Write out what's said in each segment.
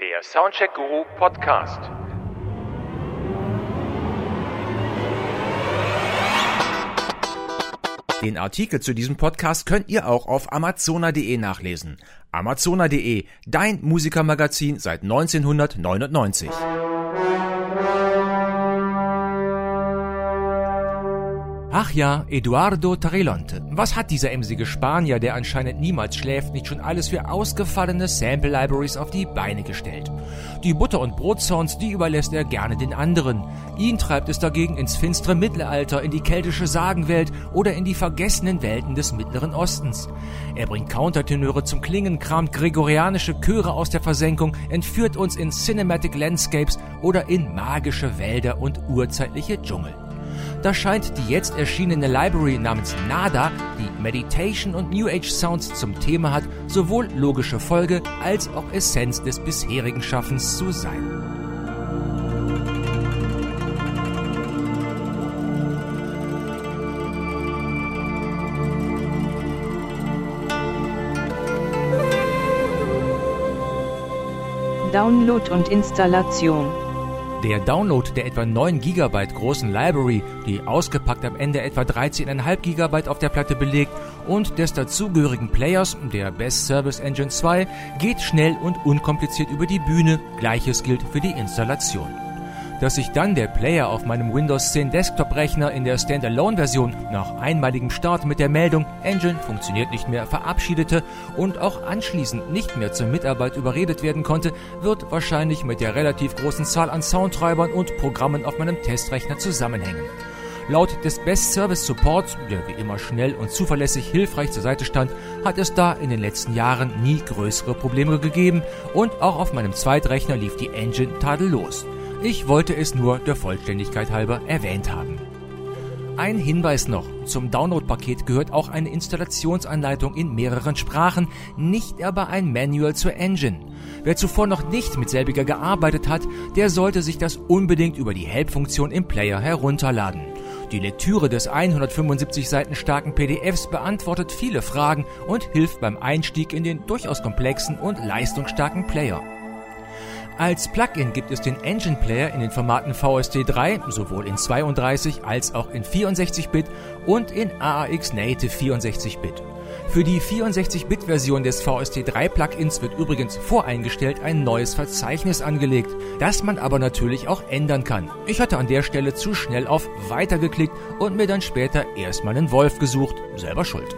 Der Soundcheck Guru Podcast. Den Artikel zu diesem Podcast könnt ihr auch auf amazona.de nachlesen. Amazona.de, dein Musikermagazin seit 1999. Ach ja, Eduardo Tarilonte. Was hat dieser emsige Spanier, der anscheinend niemals schläft, nicht schon alles für ausgefallene Sample Libraries auf die Beine gestellt? Die Butter- und Brotsounds, die überlässt er gerne den anderen. Ihn treibt es dagegen ins finstere Mittelalter, in die keltische Sagenwelt oder in die vergessenen Welten des Mittleren Ostens. Er bringt Countertenöre zum Klingen, kramt gregorianische Chöre aus der Versenkung, entführt uns in Cinematic Landscapes oder in magische Wälder und urzeitliche Dschungel. Da scheint die jetzt erschienene Library namens Nada, die Meditation und New Age Sounds zum Thema hat, sowohl logische Folge als auch Essenz des bisherigen Schaffens zu sein. Download und Installation der Download der etwa 9 GB großen Library, die ausgepackt am Ende etwa 13,5 GB auf der Platte belegt, und des dazugehörigen Players, der Best Service Engine 2, geht schnell und unkompliziert über die Bühne. Gleiches gilt für die Installation dass sich dann der Player auf meinem Windows 10 Desktop-Rechner in der Standalone-Version nach einmaligem Start mit der Meldung Engine funktioniert nicht mehr verabschiedete und auch anschließend nicht mehr zur Mitarbeit überredet werden konnte, wird wahrscheinlich mit der relativ großen Zahl an Soundtreibern und Programmen auf meinem Testrechner zusammenhängen. Laut des Best Service Support, der wie immer schnell und zuverlässig hilfreich zur Seite stand, hat es da in den letzten Jahren nie größere Probleme gegeben und auch auf meinem Zweitrechner lief die Engine tadellos. Ich wollte es nur der Vollständigkeit halber erwähnt haben. Ein Hinweis noch. Zum Download-Paket gehört auch eine Installationsanleitung in mehreren Sprachen, nicht aber ein Manual zur Engine. Wer zuvor noch nicht mit selbiger gearbeitet hat, der sollte sich das unbedingt über die Help-Funktion im Player herunterladen. Die Lektüre des 175 Seiten starken PDFs beantwortet viele Fragen und hilft beim Einstieg in den durchaus komplexen und leistungsstarken Player. Als Plugin gibt es den Engine Player in den Formaten VST3, sowohl in 32 als auch in 64-Bit und in AAX Native 64-Bit. Für die 64-Bit-Version des VST3-Plugins wird übrigens voreingestellt ein neues Verzeichnis angelegt, das man aber natürlich auch ändern kann. Ich hatte an der Stelle zu schnell auf Weiter geklickt und mir dann später erstmal einen Wolf gesucht. Selber schuld.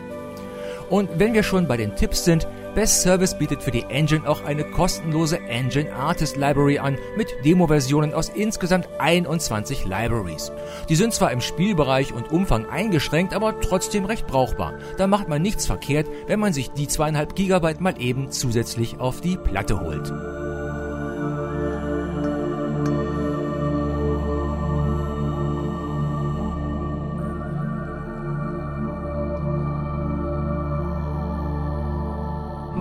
Und wenn wir schon bei den Tipps sind, Best Service bietet für die Engine auch eine kostenlose Engine Artist Library an mit Demo-Versionen aus insgesamt 21 Libraries. Die sind zwar im Spielbereich und Umfang eingeschränkt, aber trotzdem recht brauchbar. Da macht man nichts verkehrt, wenn man sich die zweieinhalb Gigabyte mal eben zusätzlich auf die Platte holt.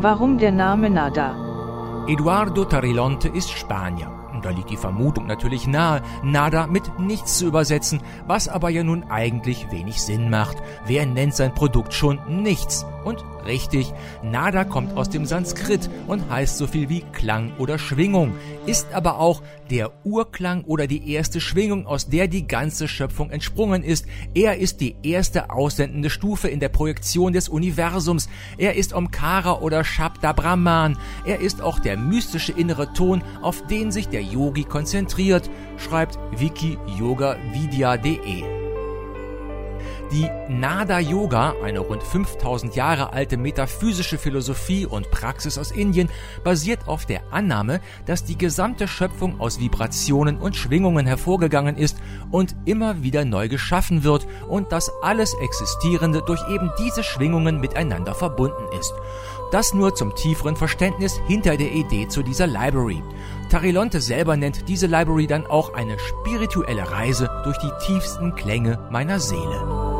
Warum der Name Nada? Eduardo Tarilonte ist Spanier. Da liegt die Vermutung natürlich nahe, Nada mit nichts zu übersetzen, was aber ja nun eigentlich wenig Sinn macht. Wer nennt sein Produkt schon nichts? Und richtig, Nada kommt aus dem Sanskrit und heißt so viel wie Klang oder Schwingung, ist aber auch der Urklang oder die erste Schwingung, aus der die ganze Schöpfung entsprungen ist. Er ist die erste aussendende Stufe in der Projektion des Universums. Er ist Omkara oder Shabda Brahman. Er ist auch der mystische innere Ton, auf den sich der Yogi konzentriert, schreibt wikiyogavidya.de. Die Nada Yoga, eine rund 5000 Jahre alte metaphysische Philosophie und Praxis aus Indien, basiert auf der Annahme, dass die gesamte Schöpfung aus Vibrationen und Schwingungen hervorgegangen ist und immer wieder neu geschaffen wird und dass alles Existierende durch eben diese Schwingungen miteinander verbunden ist. Das nur zum tieferen Verständnis hinter der Idee zu dieser Library. Tarilonte selber nennt diese Library dann auch eine spirituelle Reise durch die tiefsten Klänge meiner Seele.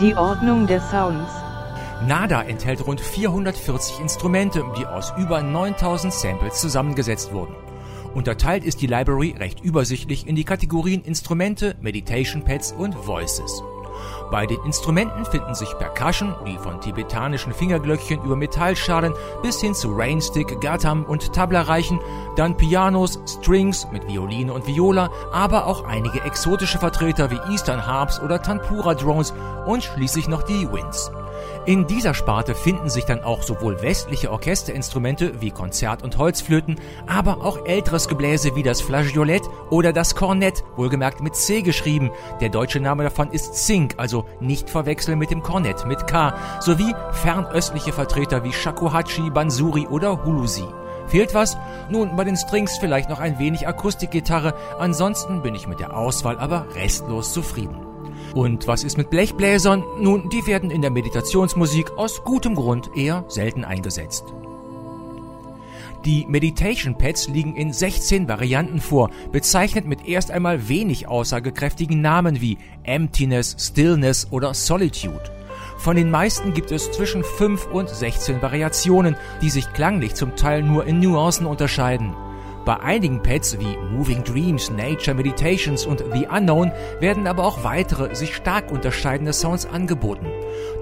Die Ordnung der Sounds. Nada enthält rund 440 Instrumente, die aus über 9000 Samples zusammengesetzt wurden. Unterteilt ist die Library recht übersichtlich in die Kategorien Instrumente, Meditation Pads und Voices. Bei den Instrumenten finden sich Percussion, die von tibetanischen Fingerglöckchen über Metallschalen bis hin zu Rainstick, Gatam und Tabla reichen, dann Pianos, Strings mit Violine und Viola, aber auch einige exotische Vertreter wie Eastern Harps oder Tanpura Drones und schließlich noch die Winds. In dieser Sparte finden sich dann auch sowohl westliche Orchesterinstrumente wie Konzert- und Holzflöten, aber auch älteres Gebläse wie das Flageolett oder das Kornett, wohlgemerkt mit C geschrieben. Der deutsche Name davon ist Zink, also nicht verwechseln mit dem Kornett mit K, sowie fernöstliche Vertreter wie Shakuhachi, Bansuri oder Hulusi. Fehlt was? Nun, bei den Strings vielleicht noch ein wenig Akustikgitarre, ansonsten bin ich mit der Auswahl aber restlos zufrieden. Und was ist mit Blechbläsern? Nun, die werden in der Meditationsmusik aus gutem Grund eher selten eingesetzt. Die Meditation Pads liegen in 16 Varianten vor, bezeichnet mit erst einmal wenig aussagekräftigen Namen wie Emptiness, Stillness oder Solitude. Von den meisten gibt es zwischen 5 und 16 Variationen, die sich klanglich zum Teil nur in Nuancen unterscheiden. Bei einigen Pads wie Moving Dreams, Nature Meditations und The Unknown werden aber auch weitere, sich stark unterscheidende Sounds angeboten.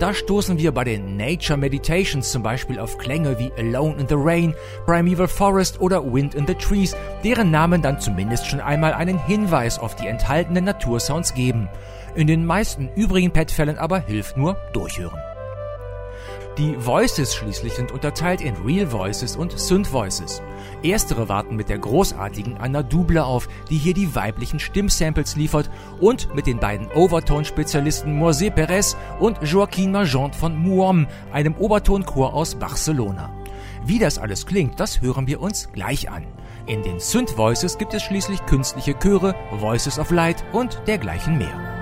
Da stoßen wir bei den Nature Meditations zum Beispiel auf Klänge wie Alone in the Rain, Primeval Forest oder Wind in the Trees, deren Namen dann zumindest schon einmal einen Hinweis auf die enthaltenen Natursounds geben. In den meisten übrigen Pad-Fällen aber hilft nur Durchhören. Die Voices schließlich sind unterteilt in Real Voices und Synth Voices. Erstere warten mit der großartigen Anna Double auf, die hier die weiblichen Stimmsamples liefert und mit den beiden Overtone-Spezialisten Moisé Perez und Joaquin Magent von Muom, einem Obertonchor aus Barcelona. Wie das alles klingt, das hören wir uns gleich an. In den Synth Voices gibt es schließlich künstliche Chöre, Voices of Light und dergleichen mehr.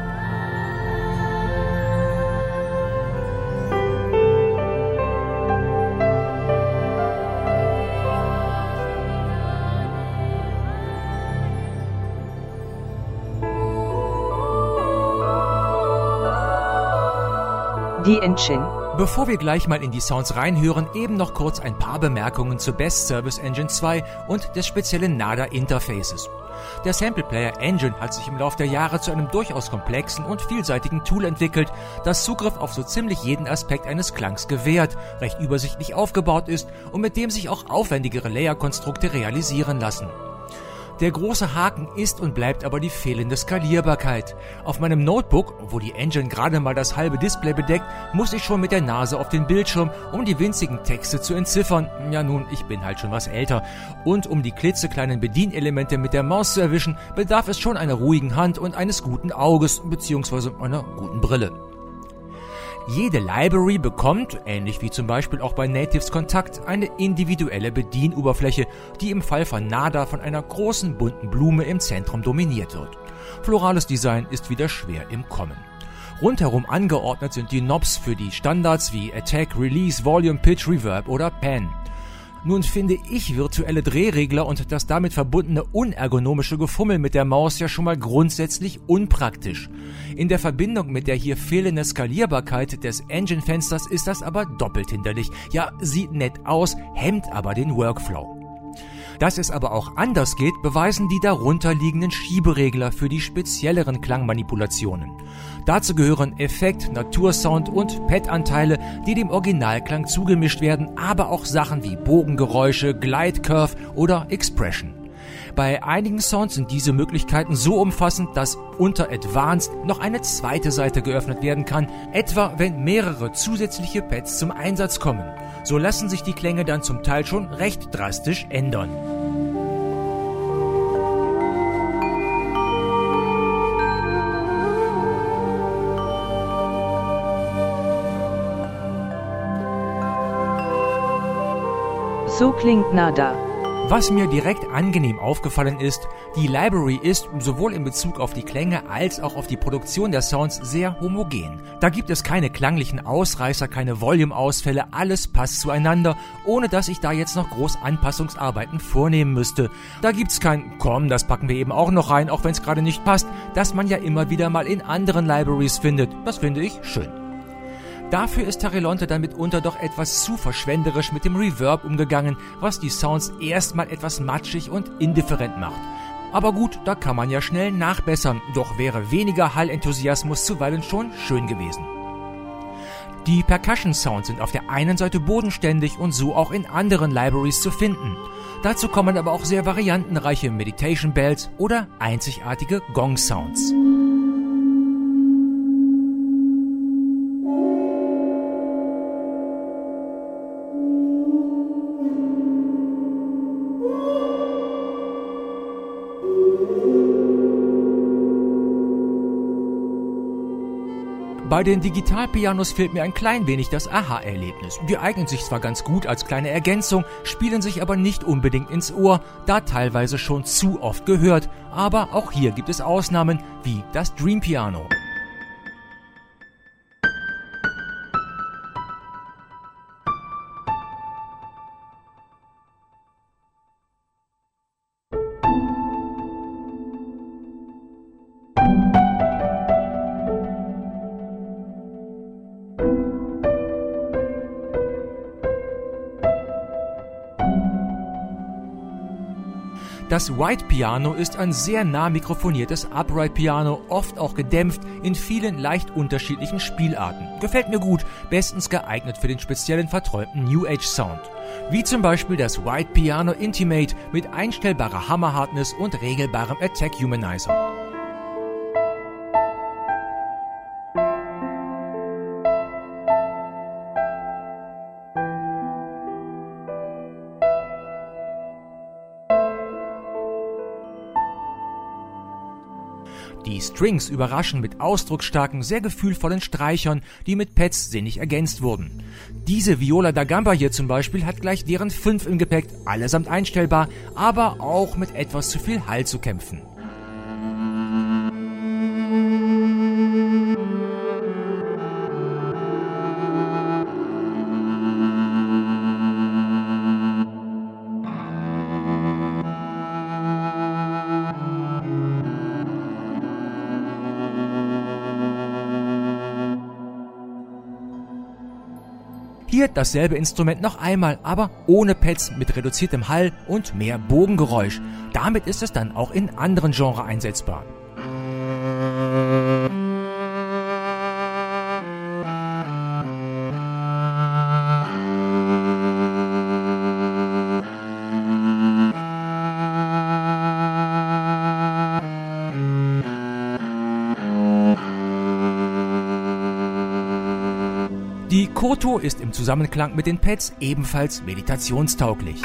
Engine. Bevor wir gleich mal in die Sounds reinhören, eben noch kurz ein paar Bemerkungen zur Best Service Engine 2 und des speziellen NADA Interfaces. Der Sample Player Engine hat sich im Laufe der Jahre zu einem durchaus komplexen und vielseitigen Tool entwickelt, das Zugriff auf so ziemlich jeden Aspekt eines Klangs gewährt, recht übersichtlich aufgebaut ist und mit dem sich auch aufwendigere Layer-Konstrukte realisieren lassen. Der große Haken ist und bleibt aber die fehlende Skalierbarkeit. Auf meinem Notebook, wo die Engine gerade mal das halbe Display bedeckt, muss ich schon mit der Nase auf den Bildschirm, um die winzigen Texte zu entziffern. Ja nun, ich bin halt schon was älter. Und um die klitzekleinen Bedienelemente mit der Maus zu erwischen, bedarf es schon einer ruhigen Hand und eines guten Auges bzw. einer guten Brille. Jede Library bekommt, ähnlich wie zum Beispiel auch bei Natives Kontakt, eine individuelle Bedienoberfläche, die im Fall von NADA von einer großen bunten Blume im Zentrum dominiert wird. Florales Design ist wieder schwer im Kommen. Rundherum angeordnet sind die Knobs für die Standards wie Attack, Release, Volume, Pitch, Reverb oder Pan. Nun finde ich virtuelle Drehregler und das damit verbundene unergonomische Gefummel mit der Maus ja schon mal grundsätzlich unpraktisch. In der Verbindung mit der hier fehlenden Skalierbarkeit des Engine-Fensters ist das aber doppelt hinderlich. Ja, sieht nett aus, hemmt aber den Workflow. Dass es aber auch anders geht, beweisen die darunterliegenden Schieberegler für die spezielleren Klangmanipulationen. Dazu gehören Effekt, Natursound und Pad-Anteile, die dem Originalklang zugemischt werden, aber auch Sachen wie Bogengeräusche, Glide Curve oder Expression. Bei einigen Sounds sind diese Möglichkeiten so umfassend, dass unter Advanced noch eine zweite Seite geöffnet werden kann, etwa wenn mehrere zusätzliche Pads zum Einsatz kommen. So lassen sich die Klänge dann zum Teil schon recht drastisch ändern. So klingt Nada. Was mir direkt angenehm aufgefallen ist, die Library ist sowohl in Bezug auf die Klänge als auch auf die Produktion der Sounds sehr homogen. Da gibt es keine klanglichen Ausreißer, keine Volume-Ausfälle, alles passt zueinander, ohne dass ich da jetzt noch groß Anpassungsarbeiten vornehmen müsste. Da gibt's kein, komm, das packen wir eben auch noch rein, auch wenn es gerade nicht passt, das man ja immer wieder mal in anderen Libraries findet. Das finde ich schön. Dafür ist Tarilonte dann mitunter doch etwas zu verschwenderisch mit dem Reverb umgegangen, was die Sounds erstmal etwas matschig und indifferent macht. Aber gut, da kann man ja schnell nachbessern, doch wäre weniger Hallenthusiasmus zuweilen schon schön gewesen. Die Percussion Sounds sind auf der einen Seite bodenständig und so auch in anderen Libraries zu finden. Dazu kommen aber auch sehr variantenreiche Meditation Bells oder einzigartige Gong Bei den Digitalpianos fehlt mir ein klein wenig das Aha-Erlebnis. Die eignen sich zwar ganz gut als kleine Ergänzung, spielen sich aber nicht unbedingt ins Ohr, da teilweise schon zu oft gehört. Aber auch hier gibt es Ausnahmen, wie das Dream Piano. Das White Piano ist ein sehr nah mikrofoniertes Upright Piano, oft auch gedämpft, in vielen leicht unterschiedlichen Spielarten. Gefällt mir gut, bestens geeignet für den speziellen verträumten New Age Sound. Wie zum Beispiel das White Piano Intimate mit einstellbarer Hammerhardness und regelbarem Attack Humanizer. Strings überraschen mit ausdrucksstarken, sehr gefühlvollen Streichern, die mit Pads sinnig ergänzt wurden. Diese Viola da Gamba hier zum Beispiel hat gleich deren fünf im Gepäck, allesamt einstellbar, aber auch mit etwas zu viel Hall zu kämpfen. Dasselbe Instrument noch einmal, aber ohne Pads mit reduziertem Hall und mehr Bogengeräusch. Damit ist es dann auch in anderen Genres einsetzbar. Koto ist im Zusammenklang mit den Pads ebenfalls meditationstauglich.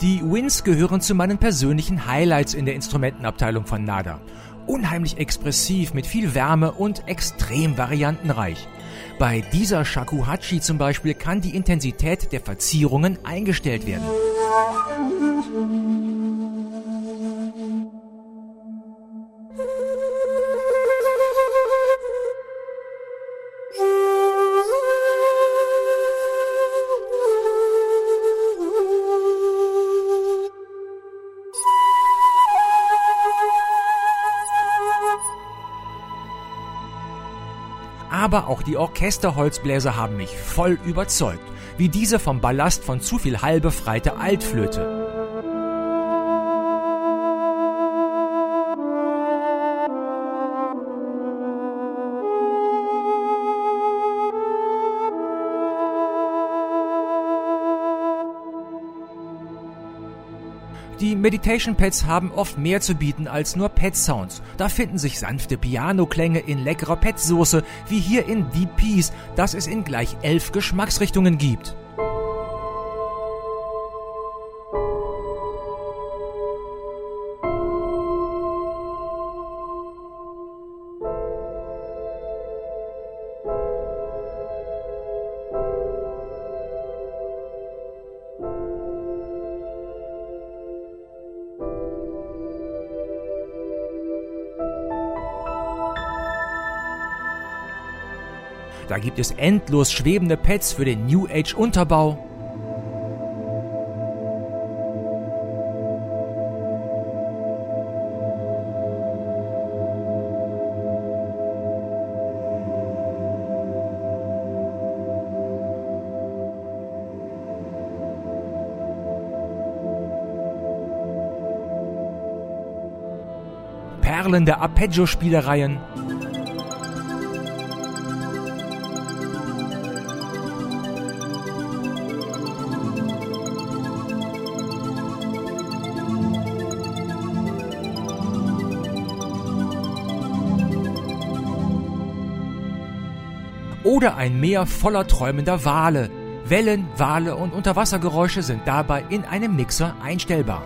Die Wins gehören zu meinen persönlichen Highlights in der Instrumentenabteilung von Nada. Unheimlich expressiv, mit viel Wärme und extrem variantenreich. Bei dieser Shakuhachi zum Beispiel kann die Intensität der Verzierungen eingestellt werden. Aber auch die Orchesterholzbläser haben mich voll überzeugt, wie diese vom Ballast von zu viel Hall befreite Altflöte. Meditation Pads haben oft mehr zu bieten als nur Pad Sounds. Da finden sich sanfte Piano-Klänge in leckerer Pad-Soße, wie hier in Deep Peace, das es in gleich elf Geschmacksrichtungen gibt. Da gibt es endlos schwebende Pads für den New Age Unterbau. Perlen der Arpeggio-Spielereien. Oder ein Meer voller träumender Wale. Wellen, Wale und Unterwassergeräusche sind dabei in einem Mixer einstellbar.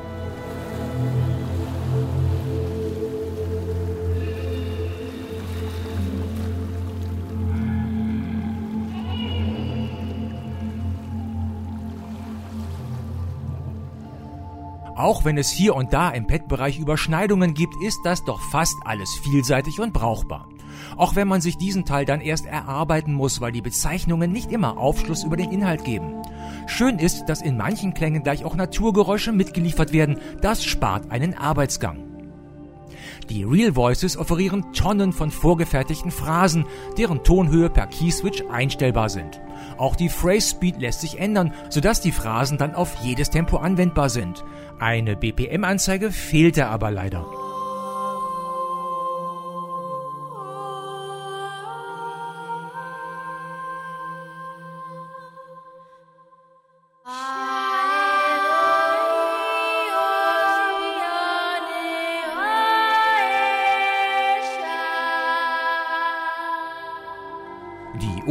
Auch wenn es hier und da im Pet-Bereich Überschneidungen gibt, ist das doch fast alles vielseitig und brauchbar. Auch wenn man sich diesen Teil dann erst erarbeiten muss, weil die Bezeichnungen nicht immer Aufschluss über den Inhalt geben. Schön ist, dass in manchen Klängen gleich auch Naturgeräusche mitgeliefert werden. Das spart einen Arbeitsgang. Die Real Voices offerieren Tonnen von vorgefertigten Phrasen, deren Tonhöhe per Keyswitch einstellbar sind. Auch die Phrase Speed lässt sich ändern, sodass die Phrasen dann auf jedes Tempo anwendbar sind. Eine BPM-Anzeige fehlte aber leider.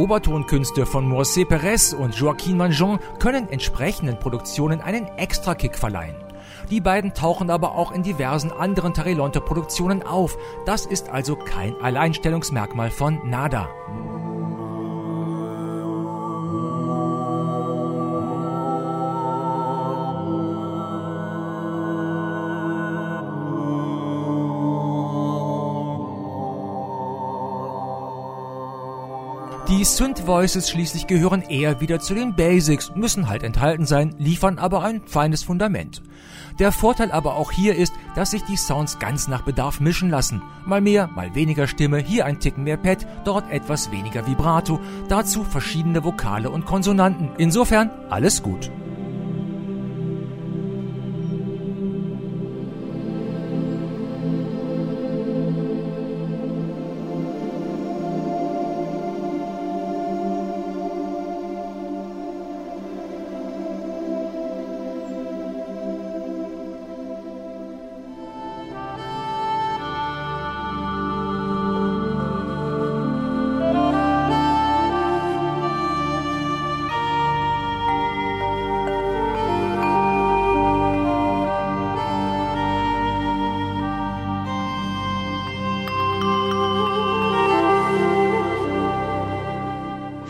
Obertonkünste von Moisés Perez und Joaquin Manjon können entsprechenden Produktionen einen Extra-Kick verleihen. Die beiden tauchen aber auch in diversen anderen Tarilonte-Produktionen auf. Das ist also kein Alleinstellungsmerkmal von Nada. Die Synth Voices schließlich gehören eher wieder zu den Basics, müssen halt enthalten sein, liefern aber ein feines Fundament. Der Vorteil aber auch hier ist, dass sich die Sounds ganz nach Bedarf mischen lassen. Mal mehr, mal weniger Stimme, hier ein Ticken mehr Pad, dort etwas weniger Vibrato, dazu verschiedene Vokale und Konsonanten. Insofern alles gut.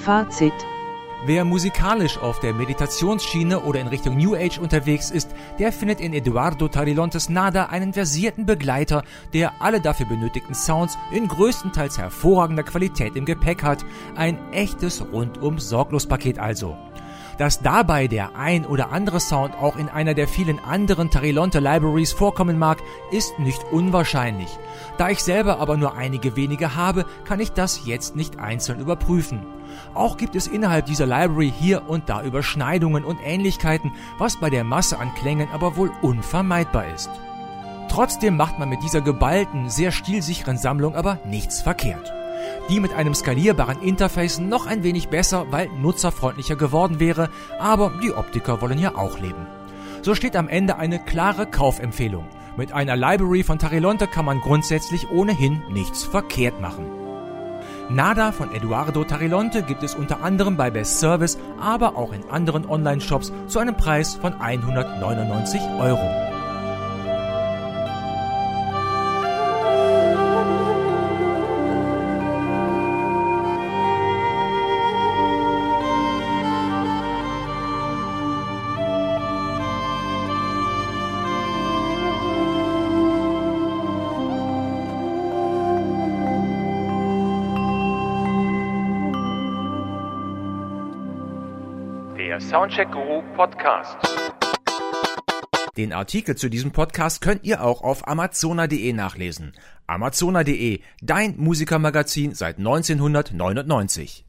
Fazit Wer musikalisch auf der Meditationsschiene oder in Richtung New Age unterwegs ist, der findet in Eduardo Tarilontes Nada einen versierten Begleiter, der alle dafür benötigten Sounds in größtenteils hervorragender Qualität im Gepäck hat. Ein echtes rundum sorglos Paket also. Dass dabei der ein oder andere Sound auch in einer der vielen anderen Tarilonte Libraries vorkommen mag, ist nicht unwahrscheinlich. Da ich selber aber nur einige wenige habe, kann ich das jetzt nicht einzeln überprüfen. Auch gibt es innerhalb dieser Library hier und da Überschneidungen und Ähnlichkeiten, was bei der Masse an Klängen aber wohl unvermeidbar ist. Trotzdem macht man mit dieser geballten, sehr stilsicheren Sammlung aber nichts verkehrt die mit einem skalierbaren Interface noch ein wenig besser, weil nutzerfreundlicher geworden wäre, aber die Optiker wollen ja auch leben. So steht am Ende eine klare Kaufempfehlung. Mit einer Library von Tarilonte kann man grundsätzlich ohnehin nichts verkehrt machen. Nada von Eduardo Tarilonte gibt es unter anderem bei Best Service, aber auch in anderen Online-Shops zu einem Preis von 199 Euro. Soundcheck Guru Podcast. Den Artikel zu diesem Podcast könnt ihr auch auf amazona.de nachlesen. Amazona.de, dein Musikermagazin seit 1999.